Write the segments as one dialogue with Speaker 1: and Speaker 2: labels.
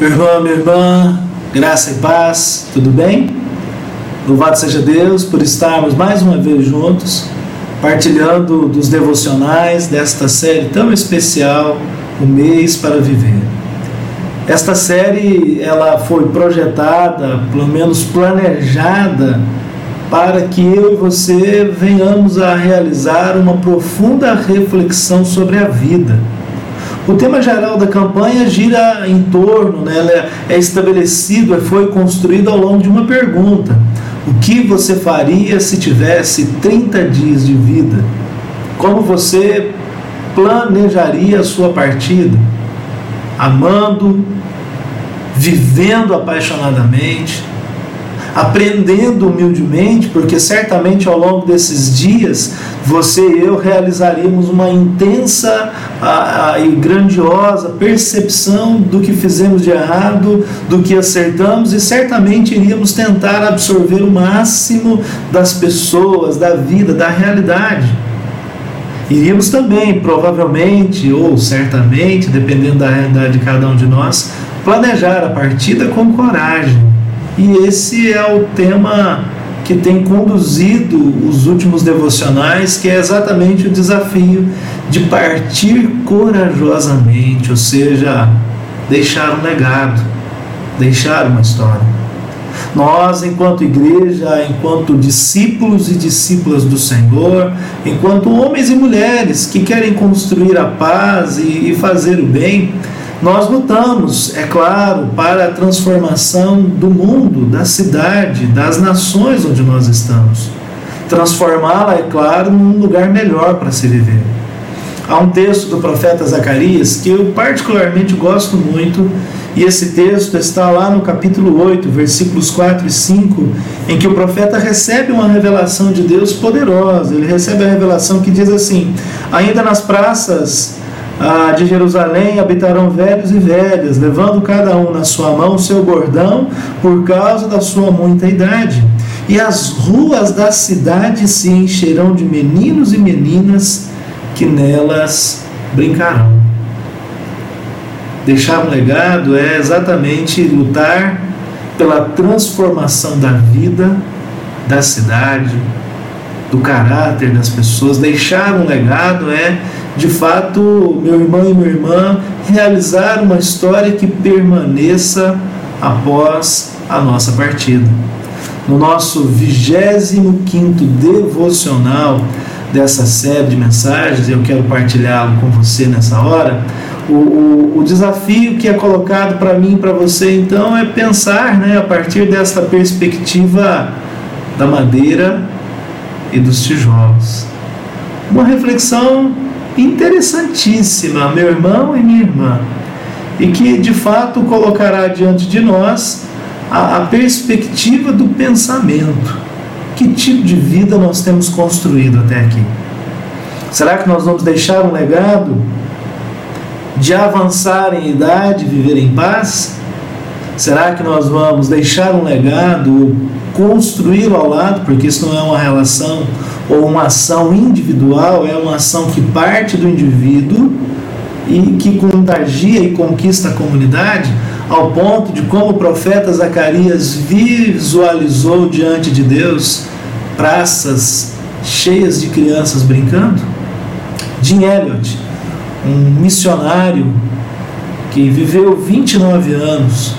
Speaker 1: Meu irmão, minha irmã, graça e paz, tudo bem? Louvado seja Deus por estarmos mais uma vez juntos, partilhando dos devocionais desta série tão especial, O Mês para Viver. Esta série ela foi projetada, pelo menos planejada, para que eu e você venhamos a realizar uma profunda reflexão sobre a vida o tema geral da campanha gira em torno, né, ela é estabelecido, foi construído ao longo de uma pergunta: O que você faria se tivesse 30 dias de vida? Como você planejaria a sua partida? Amando, vivendo apaixonadamente, aprendendo humildemente, porque certamente ao longo desses dias você e eu realizaríamos uma intensa a, a, e grandiosa percepção do que fizemos de errado, do que acertamos e certamente iríamos tentar absorver o máximo das pessoas, da vida, da realidade. Iríamos também, provavelmente ou certamente, dependendo da realidade de cada um de nós, planejar a partida com coragem e esse é o tema que tem conduzido os últimos devocionais, que é exatamente o desafio de partir corajosamente, ou seja, deixar um legado, deixar uma história. Nós, enquanto igreja, enquanto discípulos e discípulas do Senhor, enquanto homens e mulheres que querem construir a paz e fazer o bem, nós lutamos, é claro, para a transformação do mundo, da cidade, das nações onde nós estamos. Transformá-la, é claro, num lugar melhor para se viver. Há um texto do profeta Zacarias que eu particularmente gosto muito, e esse texto está lá no capítulo 8, versículos 4 e 5, em que o profeta recebe uma revelação de Deus poderosa. Ele recebe a revelação que diz assim: Ainda nas praças ah, de Jerusalém habitarão velhos e velhas, levando cada um na sua mão seu bordão por causa da sua muita idade. E as ruas da cidade se encherão de meninos e meninas que nelas brincarão. Deixar um legado é exatamente lutar pela transformação da vida, da cidade, do caráter das pessoas. Deixar um legado é de fato, meu irmão e minha irmã, realizar uma história que permaneça após a nossa partida. No nosso 25 devocional dessa série de mensagens, eu quero partilhá-lo com você nessa hora. O, o, o desafio que é colocado para mim e para você então é pensar né, a partir desta perspectiva da madeira e dos tijolos. Uma reflexão interessantíssima, meu irmão e minha irmã, e que de fato colocará diante de nós a, a perspectiva do pensamento. Que tipo de vida nós temos construído até aqui? Será que nós vamos deixar um legado de avançar em idade, viver em paz? Será que nós vamos deixar um legado, construí-lo ao lado, porque isso não é uma relação ou uma ação individual, é uma ação que parte do indivíduo e que contagia e conquista a comunidade, ao ponto de como o profeta Zacarias visualizou diante de Deus praças cheias de crianças brincando? Jim Elliot, um missionário que viveu 29 anos,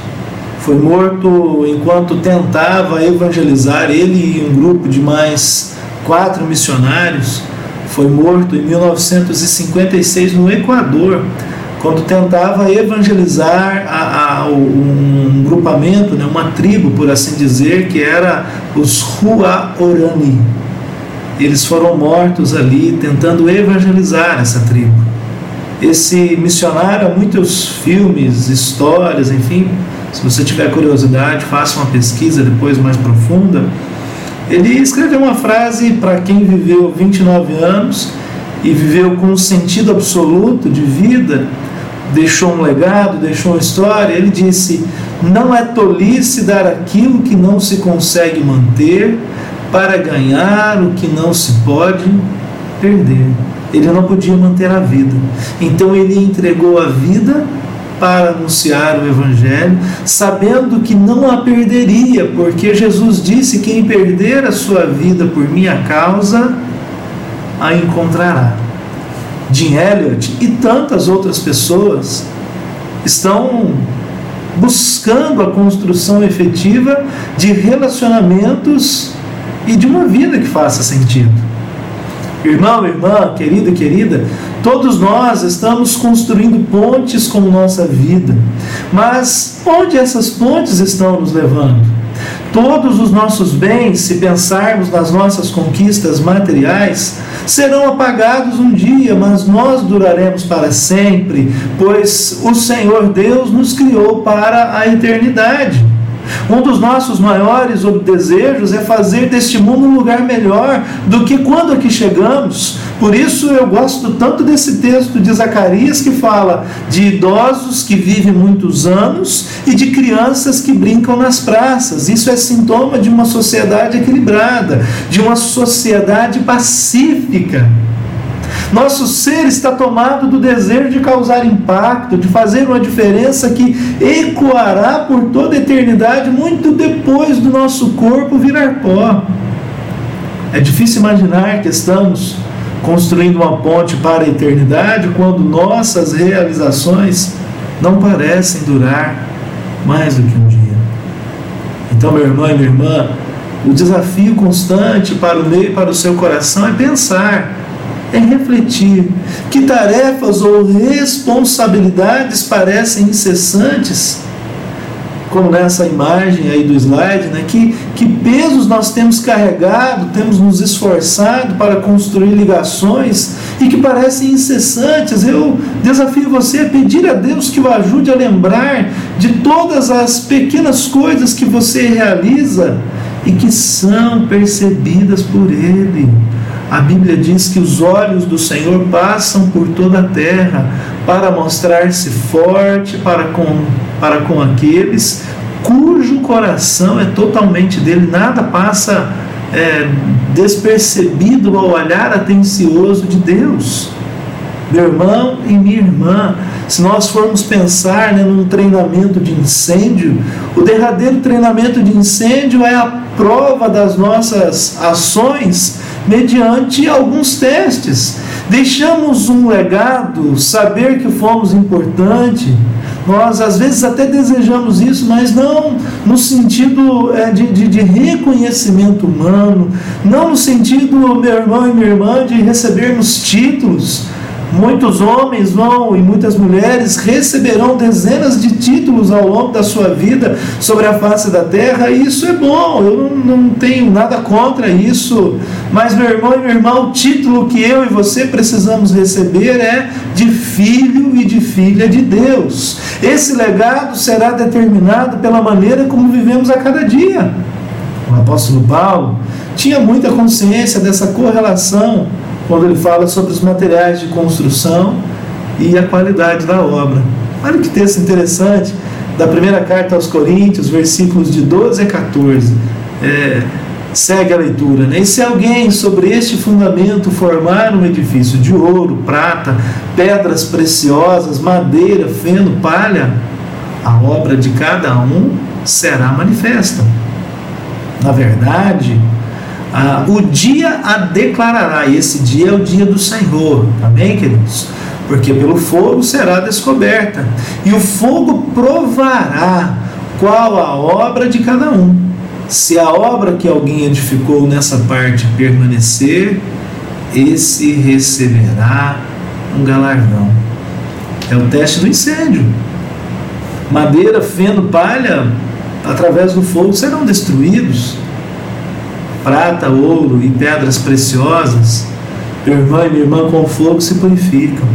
Speaker 1: foi morto enquanto tentava evangelizar ele e um grupo de mais quatro missionários. Foi morto em 1956 no Equador, quando tentava evangelizar a, a, um grupamento, né, uma tribo, por assim dizer, que era os Huaorani. Eles foram mortos ali tentando evangelizar essa tribo. Esse missionário, há muitos filmes, histórias, enfim, se você tiver curiosidade, faça uma pesquisa depois mais profunda. Ele escreveu uma frase para quem viveu 29 anos e viveu com um sentido absoluto de vida, deixou um legado, deixou uma história. Ele disse: Não é tolice dar aquilo que não se consegue manter para ganhar o que não se pode perder. Ele não podia manter a vida, então ele entregou a vida para anunciar o Evangelho, sabendo que não a perderia, porque Jesus disse: quem perder a sua vida por minha causa, a encontrará. Jim Elliot e tantas outras pessoas estão buscando a construção efetiva de relacionamentos e de uma vida que faça sentido. Irmão, irmã, querido, querida, todos nós estamos construindo pontes com nossa vida, mas onde essas pontes estão nos levando? Todos os nossos bens, se pensarmos nas nossas conquistas materiais, serão apagados um dia, mas nós duraremos para sempre, pois o Senhor Deus nos criou para a eternidade. Um dos nossos maiores desejos é fazer deste mundo um lugar melhor do que quando aqui chegamos. Por isso eu gosto tanto desse texto de Zacarias que fala de idosos que vivem muitos anos e de crianças que brincam nas praças. Isso é sintoma de uma sociedade equilibrada, de uma sociedade pacífica. Nosso ser está tomado do desejo de causar impacto, de fazer uma diferença que ecoará por toda a eternidade, muito depois do nosso corpo virar pó. É difícil imaginar que estamos construindo uma ponte para a eternidade quando nossas realizações não parecem durar mais do que um dia. Então, meu irmão e minha irmã, o desafio constante para o meio para o seu coração é pensar é refletir que tarefas ou responsabilidades parecem incessantes, como nessa imagem aí do slide, né? que, que pesos nós temos carregado, temos nos esforçado para construir ligações e que parecem incessantes. Eu desafio você a pedir a Deus que o ajude a lembrar de todas as pequenas coisas que você realiza e que são percebidas por Ele a Bíblia diz que os olhos do Senhor passam por toda a terra para mostrar-se forte para com, para com aqueles cujo coração é totalmente dele, nada passa é, despercebido ao olhar atencioso de Deus. Meu irmão e minha irmã, se nós formos pensar né, num treinamento de incêndio, o derradeiro treinamento de incêndio é a prova das nossas ações mediante alguns testes. Deixamos um legado, saber que fomos importante. Nós às vezes até desejamos isso, mas não no sentido é, de, de, de reconhecimento humano, não no sentido, meu irmão e minha irmã, de recebermos títulos Muitos homens vão e muitas mulheres receberão dezenas de títulos ao longo da sua vida sobre a face da terra, e isso é bom, eu não, não tenho nada contra isso. Mas, meu irmão e minha irmã, o título que eu e você precisamos receber é de filho e de filha de Deus. Esse legado será determinado pela maneira como vivemos a cada dia. O apóstolo Paulo tinha muita consciência dessa correlação quando ele fala sobre os materiais de construção e a qualidade da obra. Olha que texto interessante, da primeira carta aos Coríntios, versículos de 12 a 14. É, segue a leitura. Né? E se alguém sobre este fundamento formar um edifício de ouro, prata, pedras preciosas, madeira, feno, palha, a obra de cada um será manifesta. Na verdade, ah, o dia a declarará, e esse dia é o dia do Senhor, amém, queridos? Porque pelo fogo será descoberta, e o fogo provará qual a obra de cada um. Se a obra que alguém edificou nessa parte permanecer, esse receberá um galardão. É o teste do incêndio. Madeira, feno, palha, através do fogo serão destruídos prata, ouro e pedras preciosas, meu irmão e minha irmã, com fogo se purificam.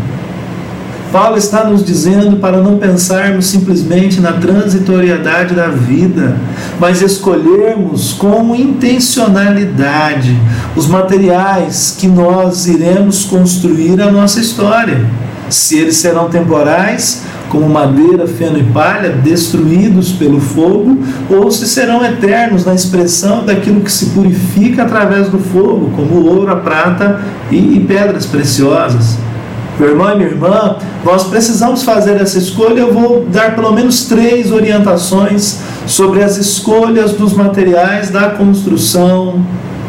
Speaker 1: Paulo está nos dizendo para não pensarmos simplesmente na transitoriedade da vida, mas escolhermos com intencionalidade os materiais que nós iremos construir a nossa história. Se eles serão temporais, como madeira, feno e palha, destruídos pelo fogo, ou se serão eternos na expressão daquilo que se purifica através do fogo, como ouro, a prata e, e pedras preciosas. Meu irmão e minha irmã, nós precisamos fazer essa escolha. Eu vou dar pelo menos três orientações sobre as escolhas dos materiais da construção,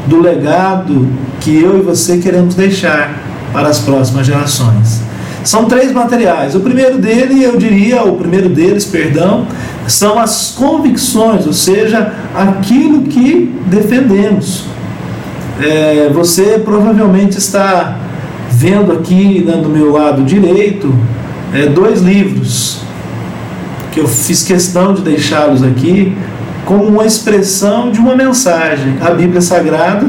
Speaker 1: do legado que eu e você queremos deixar para as próximas gerações. São três materiais. O primeiro dele, eu diria, o primeiro deles, perdão, são as convicções, ou seja, aquilo que defendemos. É, você provavelmente está vendo aqui né, do meu lado direito é, dois livros que eu fiz questão de deixá-los aqui como uma expressão de uma mensagem. A Bíblia Sagrada,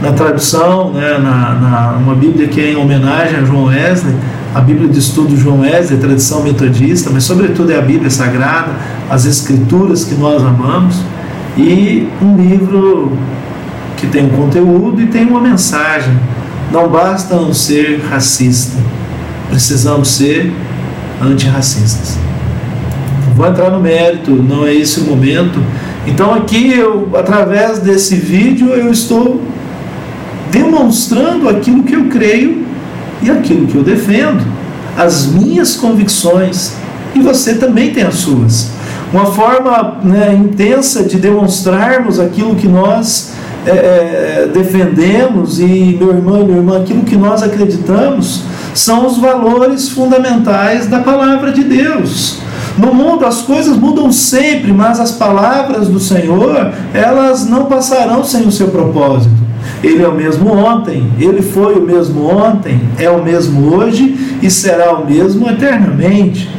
Speaker 1: na tradução, né, na, na, uma Bíblia que é em homenagem a João Wesley, a Bíblia de Estudo João Wesley, tradição metodista, mas sobretudo é a Bíblia Sagrada, as Escrituras que nós amamos, e um livro que tem um conteúdo e tem uma mensagem. Não basta não ser racista, precisamos ser antirracistas. Vou entrar no mérito, não é esse o momento. Então aqui eu, através desse vídeo, eu estou demonstrando aquilo que eu creio e aquilo que eu defendo, as minhas convicções, e você também tem as suas. Uma forma né, intensa de demonstrarmos aquilo que nós é, é, defendemos e, meu irmão e minha irmã, aquilo que nós acreditamos são os valores fundamentais da palavra de Deus. No mundo as coisas mudam sempre, mas as palavras do Senhor, elas não passarão sem o seu propósito. Ele é o mesmo ontem, ele foi o mesmo ontem, é o mesmo hoje e será o mesmo eternamente.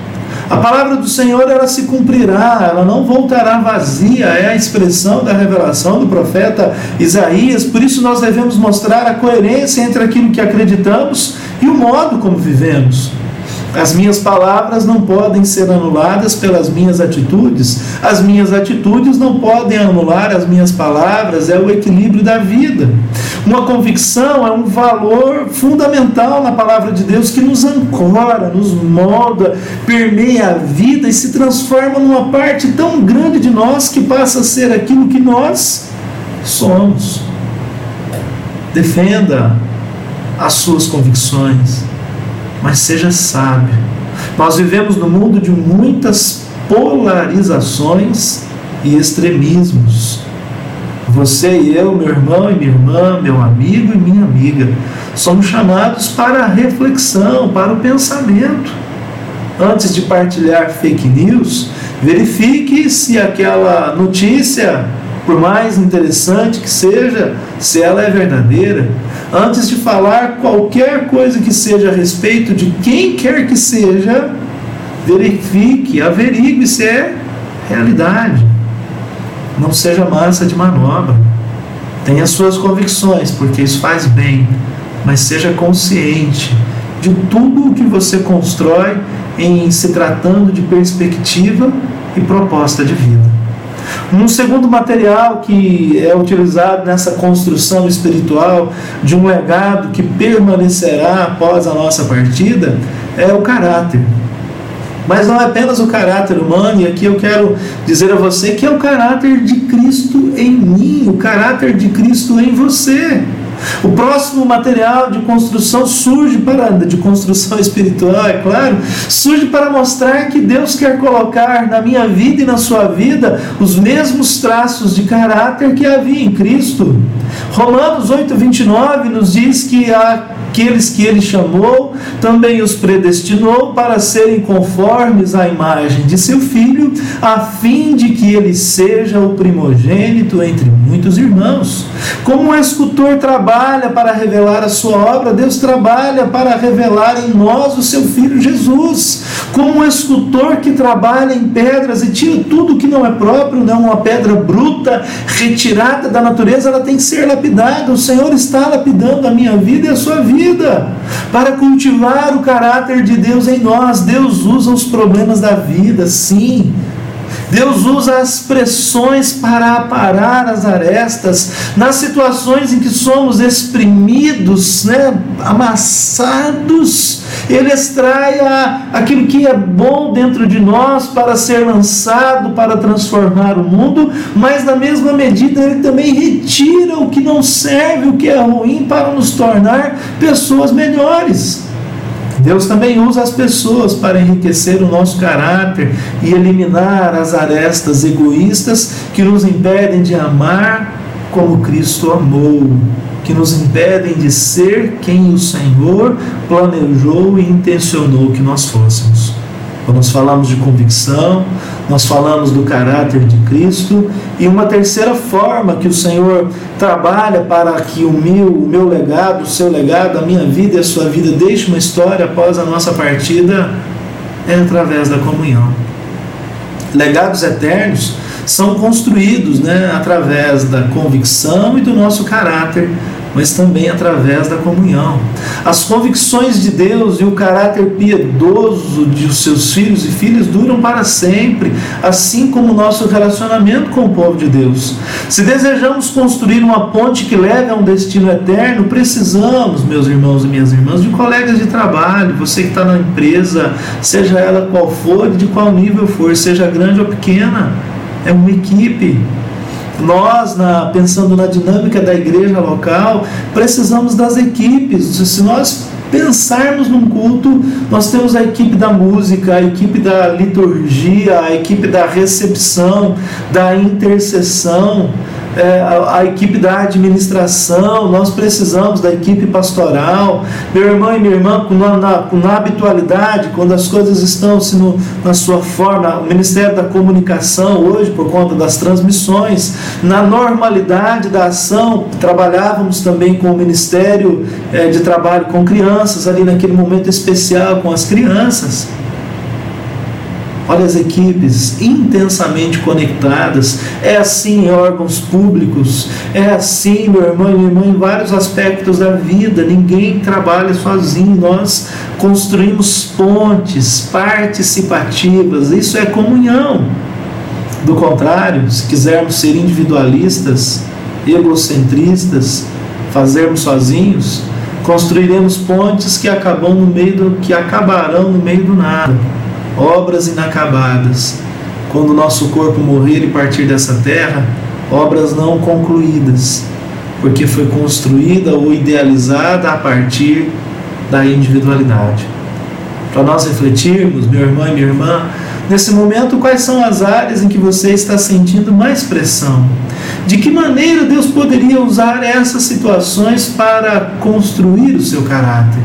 Speaker 1: A palavra do Senhor ela se cumprirá, ela não voltará vazia, é a expressão da revelação do profeta Isaías, por isso nós devemos mostrar a coerência entre aquilo que acreditamos e o modo como vivemos. As minhas palavras não podem ser anuladas pelas minhas atitudes, as minhas atitudes não podem anular as minhas palavras, é o equilíbrio da vida. Uma convicção é um valor fundamental na palavra de Deus que nos ancora, nos molda, permeia a vida e se transforma numa parte tão grande de nós que passa a ser aquilo que nós somos. Defenda as suas convicções mas seja sábio. Nós vivemos no mundo de muitas polarizações e extremismos. Você e eu, meu irmão e minha irmã, meu amigo e minha amiga, somos chamados para a reflexão, para o pensamento. Antes de partilhar fake news, verifique se aquela notícia por mais interessante que seja, se ela é verdadeira, antes de falar qualquer coisa que seja a respeito de quem quer que seja, verifique, averigue se é realidade. Não seja massa de manobra. Tenha suas convicções, porque isso faz bem, mas seja consciente de tudo o que você constrói em se tratando de perspectiva e proposta de vida. Um segundo material que é utilizado nessa construção espiritual de um legado que permanecerá após a nossa partida é o caráter. Mas não é apenas o caráter humano, e aqui eu quero dizer a você que é o caráter de Cristo em mim, o caráter de Cristo em você. O próximo material de construção surge para de construção espiritual, é claro, surge para mostrar que Deus quer colocar na minha vida e na sua vida os mesmos traços de caráter que havia em Cristo. Romanos 8:29 nos diz que aqueles que ele chamou também os predestinou para serem conformes à imagem de seu filho, a fim de que ele seja o primogênito entre muitos irmãos. Como um escultor trabalha trabalha para revelar a sua obra, Deus trabalha para revelar em nós o seu Filho Jesus. Como um escultor que trabalha em pedras e tira tudo que não é próprio, não uma pedra bruta, retirada da natureza, ela tem que ser lapidada. O Senhor está lapidando a minha vida e a sua vida para cultivar o caráter de Deus em nós. Deus usa os problemas da vida, sim Deus usa as pressões para aparar as arestas, nas situações em que somos exprimidos, né, amassados, Ele extrai a, aquilo que é bom dentro de nós para ser lançado, para transformar o mundo, mas na mesma medida Ele também retira o que não serve, o que é ruim, para nos tornar pessoas melhores. Deus também usa as pessoas para enriquecer o nosso caráter e eliminar as arestas egoístas que nos impedem de amar como Cristo amou, que nos impedem de ser quem o Senhor planejou e intencionou que nós fôssemos. Quando nós falamos de convicção, nós falamos do caráter de Cristo e uma terceira forma que o Senhor trabalha para que o meu, o meu legado, o seu legado, a minha vida e a sua vida deixe uma história após a nossa partida é através da comunhão. Legados eternos são construídos né, através da convicção e do nosso caráter mas também através da comunhão. As convicções de Deus e o caráter piedoso de seus filhos e filhas duram para sempre, assim como o nosso relacionamento com o povo de Deus. Se desejamos construir uma ponte que leve a um destino eterno, precisamos, meus irmãos e minhas irmãs, de colegas de trabalho, você que está na empresa, seja ela qual for, de qual nível for, seja grande ou pequena, é uma equipe nós, na, pensando na dinâmica da igreja local, precisamos das equipes. Se nós pensarmos num culto, nós temos a equipe da música, a equipe da liturgia, a equipe da recepção, da intercessão é, a, a, equipe da administração, nós precisamos da equipe pastoral. Meu irmão e minha irmã, na, na, na habitualidade, quando as coisas estão se no, na sua forma, o Ministério da Comunicação, hoje, por conta das transmissões, na normalidade da ação, trabalhávamos também com o Ministério é, de Trabalho com Crianças, ali naquele momento especial com as crianças. Olha as equipes intensamente conectadas. É assim em órgãos públicos. É assim, meu irmão e minha irmã, em vários aspectos da vida. Ninguém trabalha sozinho. Nós construímos pontes participativas. Isso é comunhão. Do contrário, se quisermos ser individualistas, egocentristas, fazermos sozinhos, construiremos pontes que acabam no meio do, que acabarão no meio do nada obras inacabadas. Quando nosso corpo morrer e partir dessa terra, obras não concluídas, porque foi construída ou idealizada a partir da individualidade. Para nós refletirmos, meu irmão e minha irmã, nesse momento, quais são as áreas em que você está sentindo mais pressão? De que maneira Deus poderia usar essas situações para construir o seu caráter?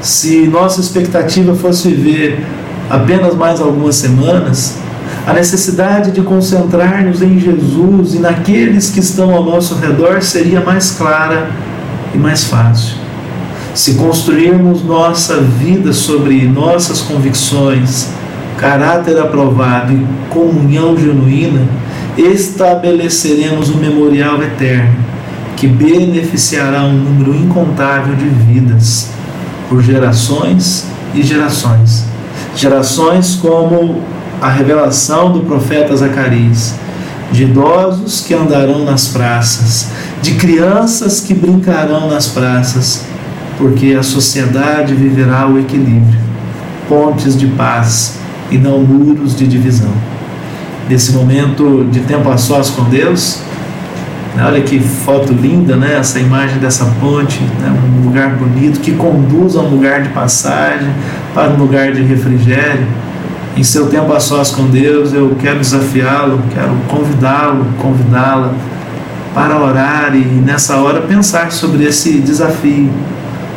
Speaker 1: Se nossa expectativa fosse viver apenas mais algumas semanas, a necessidade de concentrar-nos em Jesus e naqueles que estão ao nosso redor seria mais clara e mais fácil. Se construirmos nossa vida sobre nossas convicções, caráter aprovado e comunhão genuína, estabeleceremos um memorial eterno que beneficiará um número incontável de vidas por gerações e gerações gerações como a revelação do profeta Zacarias, de idosos que andarão nas praças, de crianças que brincarão nas praças, porque a sociedade viverá o equilíbrio, pontes de paz e não muros de divisão. Nesse momento de tempo a sós com Deus, Olha que foto linda, né? Essa imagem dessa ponte, né? um lugar bonito que conduz a um lugar de passagem para um lugar de refrigério. Em seu tempo a sós com Deus, eu quero desafiá-lo, quero convidá-lo, convidá-la para orar e nessa hora pensar sobre esse desafio.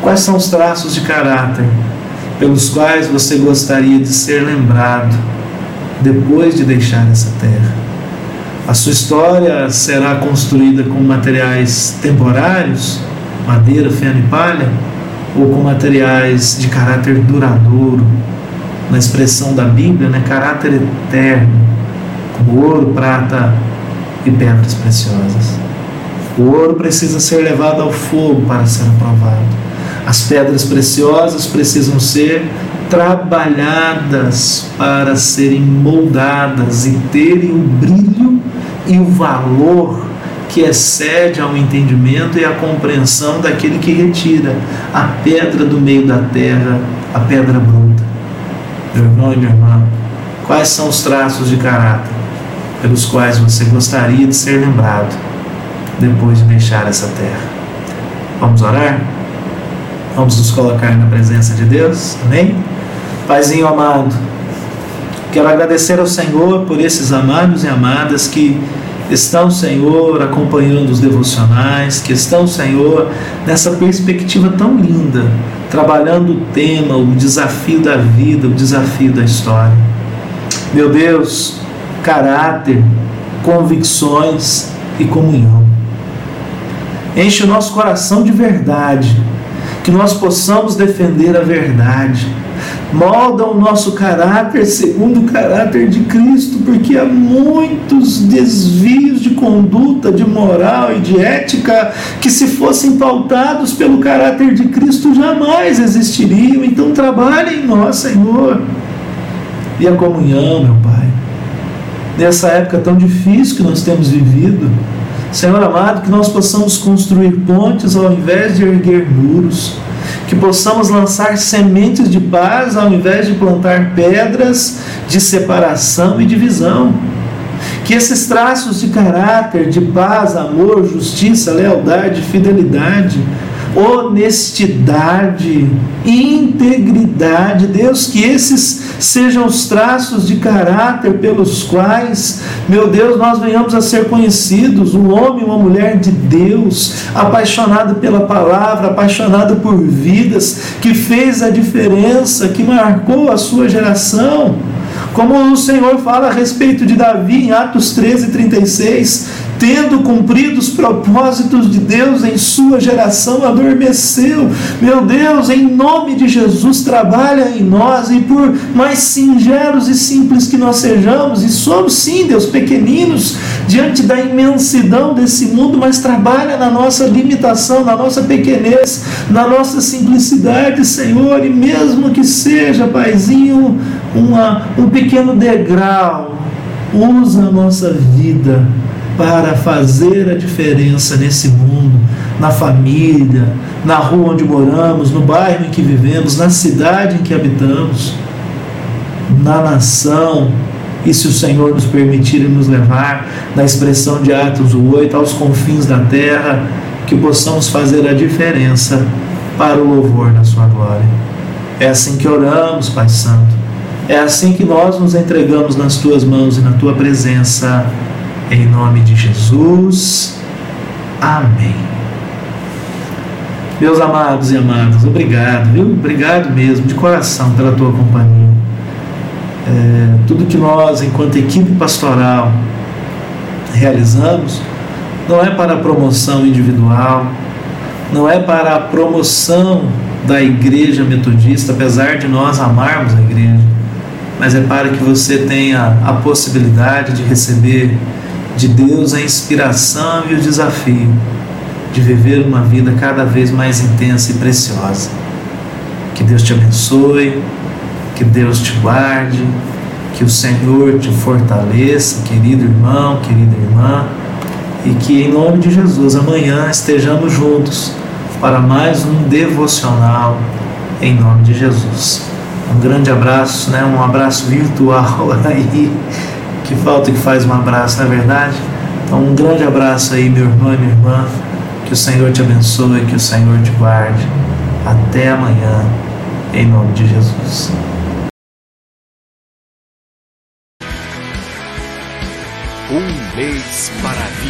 Speaker 1: Quais são os traços de caráter pelos quais você gostaria de ser lembrado depois de deixar essa terra? A sua história será construída com materiais temporários, madeira, feno e palha, ou com materiais de caráter duradouro, na expressão da Bíblia, né, caráter eterno, como ouro, prata e pedras preciosas. O ouro precisa ser levado ao fogo para ser aprovado. As pedras preciosas precisam ser trabalhadas para serem moldadas e terem o brilho e o valor que excede ao entendimento e à compreensão daquele que retira a pedra do meio da terra, a pedra bruta. Meu irmão e minha irmã, quais são os traços de caráter pelos quais você gostaria de ser lembrado depois de deixar essa terra? Vamos orar? Vamos nos colocar na presença de Deus, amém? Paizinho amado, quero agradecer ao Senhor por esses amados e amadas que estão, Senhor, acompanhando os devocionais, que estão, Senhor, nessa perspectiva tão linda, trabalhando o tema, o desafio da vida, o desafio da história. Meu Deus, caráter, convicções e comunhão. Enche o nosso coração de verdade, que nós possamos defender a verdade. Molda o nosso caráter segundo o caráter de Cristo, porque há muitos desvios de conduta, de moral e de ética que, se fossem pautados pelo caráter de Cristo, jamais existiriam. Então, trabalhe em nós, Senhor. E a comunhão, meu Pai. Nessa época tão difícil que nós temos vivido, Senhor amado, que nós possamos construir pontes ao invés de erguer muros, que possamos lançar sementes de paz ao invés de plantar pedras de separação e divisão. Que esses traços de caráter, de paz, amor, justiça, lealdade, fidelidade, honestidade, integridade. Deus, que esses sejam os traços de caráter pelos quais, meu Deus, nós venhamos a ser conhecidos, um homem, uma mulher de Deus, apaixonado pela palavra, apaixonado por vidas, que fez a diferença, que marcou a sua geração. Como o Senhor fala a respeito de Davi em Atos 13, 36, tendo cumprido os propósitos de Deus em sua geração, adormeceu. Meu Deus, em nome de Jesus, trabalha em nós e por mais singelos e simples que nós sejamos, e somos sim, Deus, pequeninos diante da imensidão desse mundo, mas trabalha na nossa limitação, na nossa pequenez, na nossa simplicidade, Senhor, e mesmo que seja, Paizinho, uma, um pequeno degrau, usa a nossa vida para fazer a diferença nesse mundo, na família, na rua onde moramos, no bairro em que vivemos, na cidade em que habitamos, na nação, e se o Senhor nos permitir nos levar, na expressão de Atos 8, aos confins da terra, que possamos fazer a diferença para o louvor da Sua glória. É assim que oramos, Pai Santo. É assim que nós nos entregamos nas Tuas mãos e na Tua presença. Em nome de Jesus. Amém. Meus amados e amadas, obrigado, viu? Obrigado mesmo, de coração, pela tua companhia. É, tudo que nós, enquanto equipe pastoral, realizamos, não é para a promoção individual, não é para a promoção da igreja metodista, apesar de nós amarmos a igreja, mas é para que você tenha a possibilidade de receber de Deus a inspiração e o desafio de viver uma vida cada vez mais intensa e preciosa. Que Deus te abençoe, que Deus te guarde, que o Senhor te fortaleça, querido irmão, querida irmã, e que em nome de Jesus amanhã estejamos juntos para mais um devocional em nome de Jesus. Um grande abraço, né? um abraço virtual aí que falta que faz um abraço, não é verdade? Então, um grande abraço aí, meu irmão e minha irmã. Que o Senhor te abençoe, que o Senhor te guarde. Até amanhã, em nome de Jesus.
Speaker 2: Um mês para.